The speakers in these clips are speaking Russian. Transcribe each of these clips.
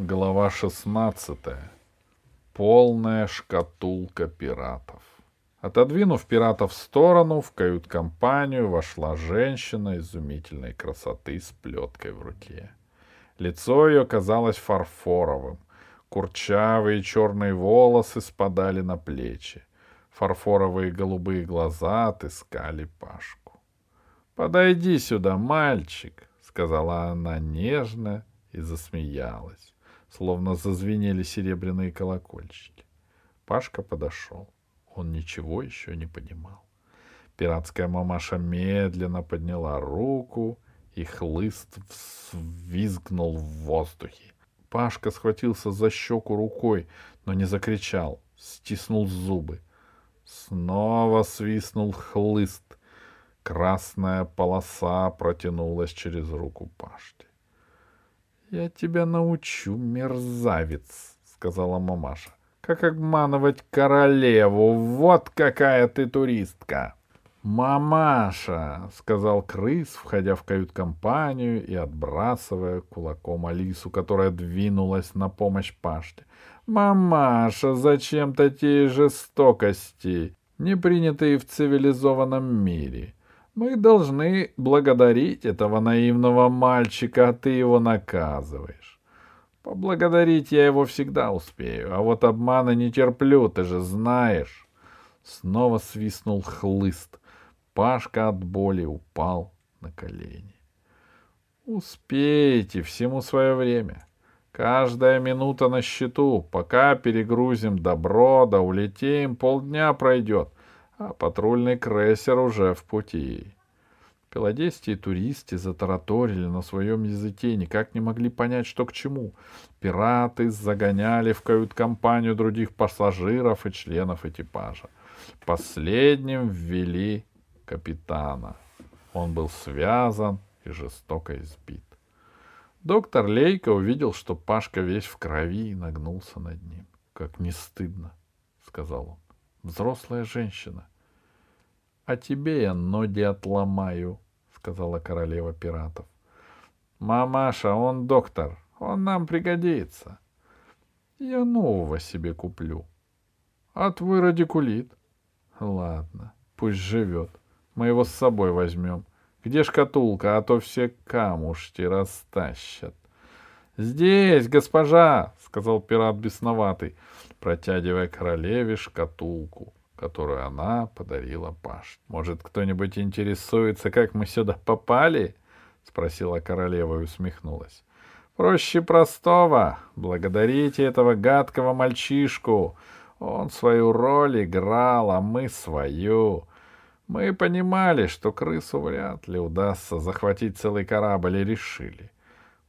Глава 16. Полная шкатулка пиратов. Отодвинув пиратов в сторону, в кают-компанию вошла женщина изумительной красоты с плеткой в руке. Лицо ее казалось фарфоровым. Курчавые черные волосы спадали на плечи. Фарфоровые голубые глаза отыскали Пашку. «Подойди сюда, мальчик», — сказала она нежно и засмеялась словно зазвенели серебряные колокольчики. Пашка подошел. Он ничего еще не понимал. Пиратская мамаша медленно подняла руку, и хлыст взвизгнул в воздухе. Пашка схватился за щеку рукой, но не закричал, стиснул зубы. Снова свистнул хлыст. Красная полоса протянулась через руку Пашки. «Я тебя научу, мерзавец», — сказала мамаша. «Как обманывать королеву? Вот какая ты туристка!» «Мамаша!» — сказал крыс, входя в кают-компанию и отбрасывая кулаком Алису, которая двинулась на помощь Паште. «Мамаша, зачем такие жестокости, не принятые в цивилизованном мире? Мы должны благодарить этого наивного мальчика, а ты его наказываешь. Поблагодарить я его всегда успею, а вот обмана не терплю, ты же знаешь. Снова свистнул хлыст. Пашка от боли упал на колени. Успейте, всему свое время. Каждая минута на счету. Пока перегрузим добро, да улетим, полдня пройдет а патрульный крейсер уже в пути. Пеладести и туристы затараторили на своем языке, никак не могли понять, что к чему. Пираты загоняли в кают-компанию других пассажиров и членов экипажа. Последним ввели капитана. Он был связан и жестоко избит. Доктор Лейка увидел, что Пашка весь в крови и нагнулся над ним. — Как не стыдно, — сказал он взрослая женщина. — А тебе я ноги отломаю, — сказала королева пиратов. — Мамаша, он доктор, он нам пригодится. Я нового себе куплю. А твой радикулит? Ладно, пусть живет. Мы его с собой возьмем. Где шкатулка, а то все камушки растащат. Здесь, госпожа, сказал пират бесноватый протягивая королеве шкатулку, которую она подарила Паш. «Может, кто-нибудь интересуется, как мы сюда попали?» — спросила королева и усмехнулась. «Проще простого. Благодарите этого гадкого мальчишку. Он свою роль играл, а мы свою. Мы понимали, что крысу вряд ли удастся захватить целый корабль и решили.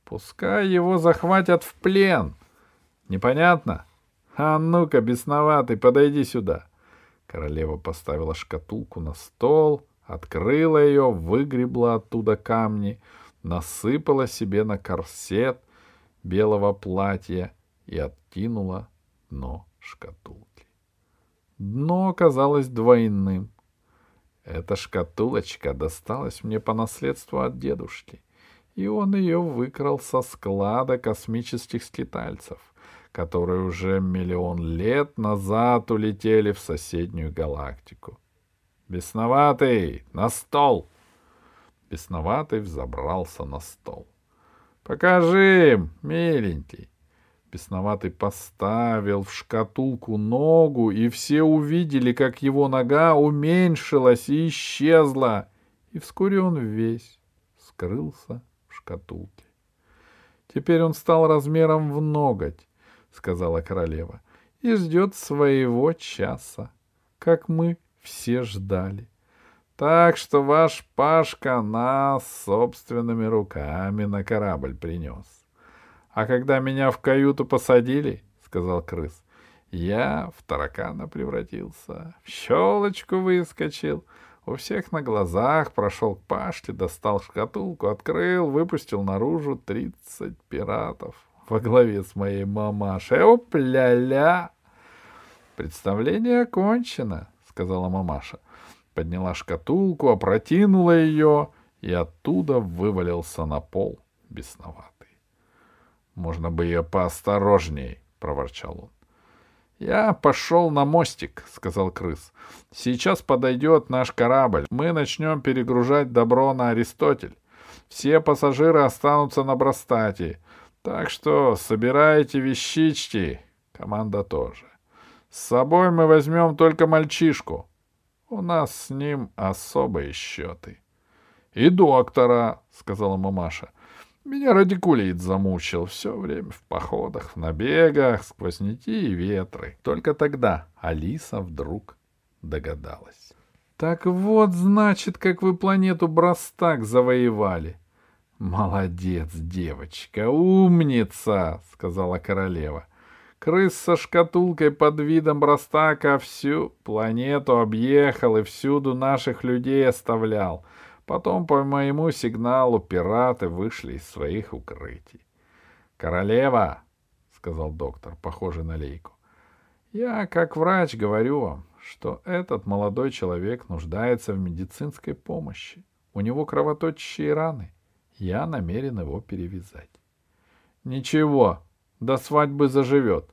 Пускай его захватят в плен. Непонятно?» «А ну-ка, бесноватый, подойди сюда!» Королева поставила шкатулку на стол, открыла ее, выгребла оттуда камни, насыпала себе на корсет белого платья и откинула дно шкатулки. Дно оказалось двойным. Эта шкатулочка досталась мне по наследству от дедушки, и он ее выкрал со склада космических скитальцев которые уже миллион лет назад улетели в соседнюю галактику. «Бесноватый! На стол!» Бесноватый взобрался на стол. «Покажи им, миленький!» Бесноватый поставил в шкатулку ногу, и все увидели, как его нога уменьшилась и исчезла, и вскоре он весь скрылся в шкатулке. Теперь он стал размером в ноготь, — сказала королева, — и ждет своего часа, как мы все ждали. Так что ваш Пашка нас собственными руками на корабль принес. А когда меня в каюту посадили, — сказал крыс, — я в таракана превратился, в щелочку выскочил, у всех на глазах прошел к Пашке, достал шкатулку, открыл, выпустил наружу тридцать пиратов во главе с моей мамашей. Оп-ля-ля! Представление окончено, сказала мамаша. Подняла шкатулку, опротянула ее, и оттуда вывалился на пол бесноватый. Можно бы ее поосторожней, — проворчал он. «Я пошел на мостик», — сказал крыс. «Сейчас подойдет наш корабль. Мы начнем перегружать добро на Аристотель. Все пассажиры останутся на Брастате. Так что собирайте вещички. Команда тоже. С собой мы возьмем только мальчишку. У нас с ним особые счеты. — И доктора, — сказала мамаша. — Меня радикулит замучил все время в походах, в набегах, сквозняки и ветры. Только тогда Алиса вдруг догадалась. — Так вот, значит, как вы планету Брастак завоевали. — Молодец, девочка, умница, — сказала королева. Крыс со шкатулкой под видом Брастака всю планету объехал и всюду наших людей оставлял. Потом по моему сигналу пираты вышли из своих укрытий. «Королева!» — сказал доктор, похожий на лейку. «Я, как врач, говорю вам, что этот молодой человек нуждается в медицинской помощи. У него кровоточащие раны. Я намерен его перевязать». «Ничего, до свадьбы заживет.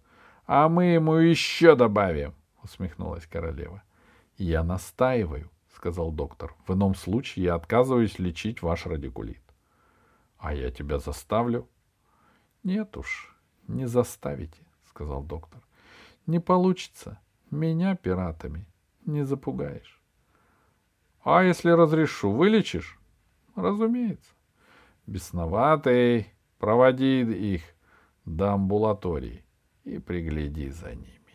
А мы ему еще добавим, — усмехнулась королева. — Я настаиваю, — сказал доктор. — В ином случае я отказываюсь лечить ваш радикулит. — А я тебя заставлю? — Нет уж, не заставите, — сказал доктор. — Не получится. Меня пиратами не запугаешь. — А если разрешу, вылечишь? — Разумеется. Бесноватый, проводи их до амбулатории и пригляди за ними.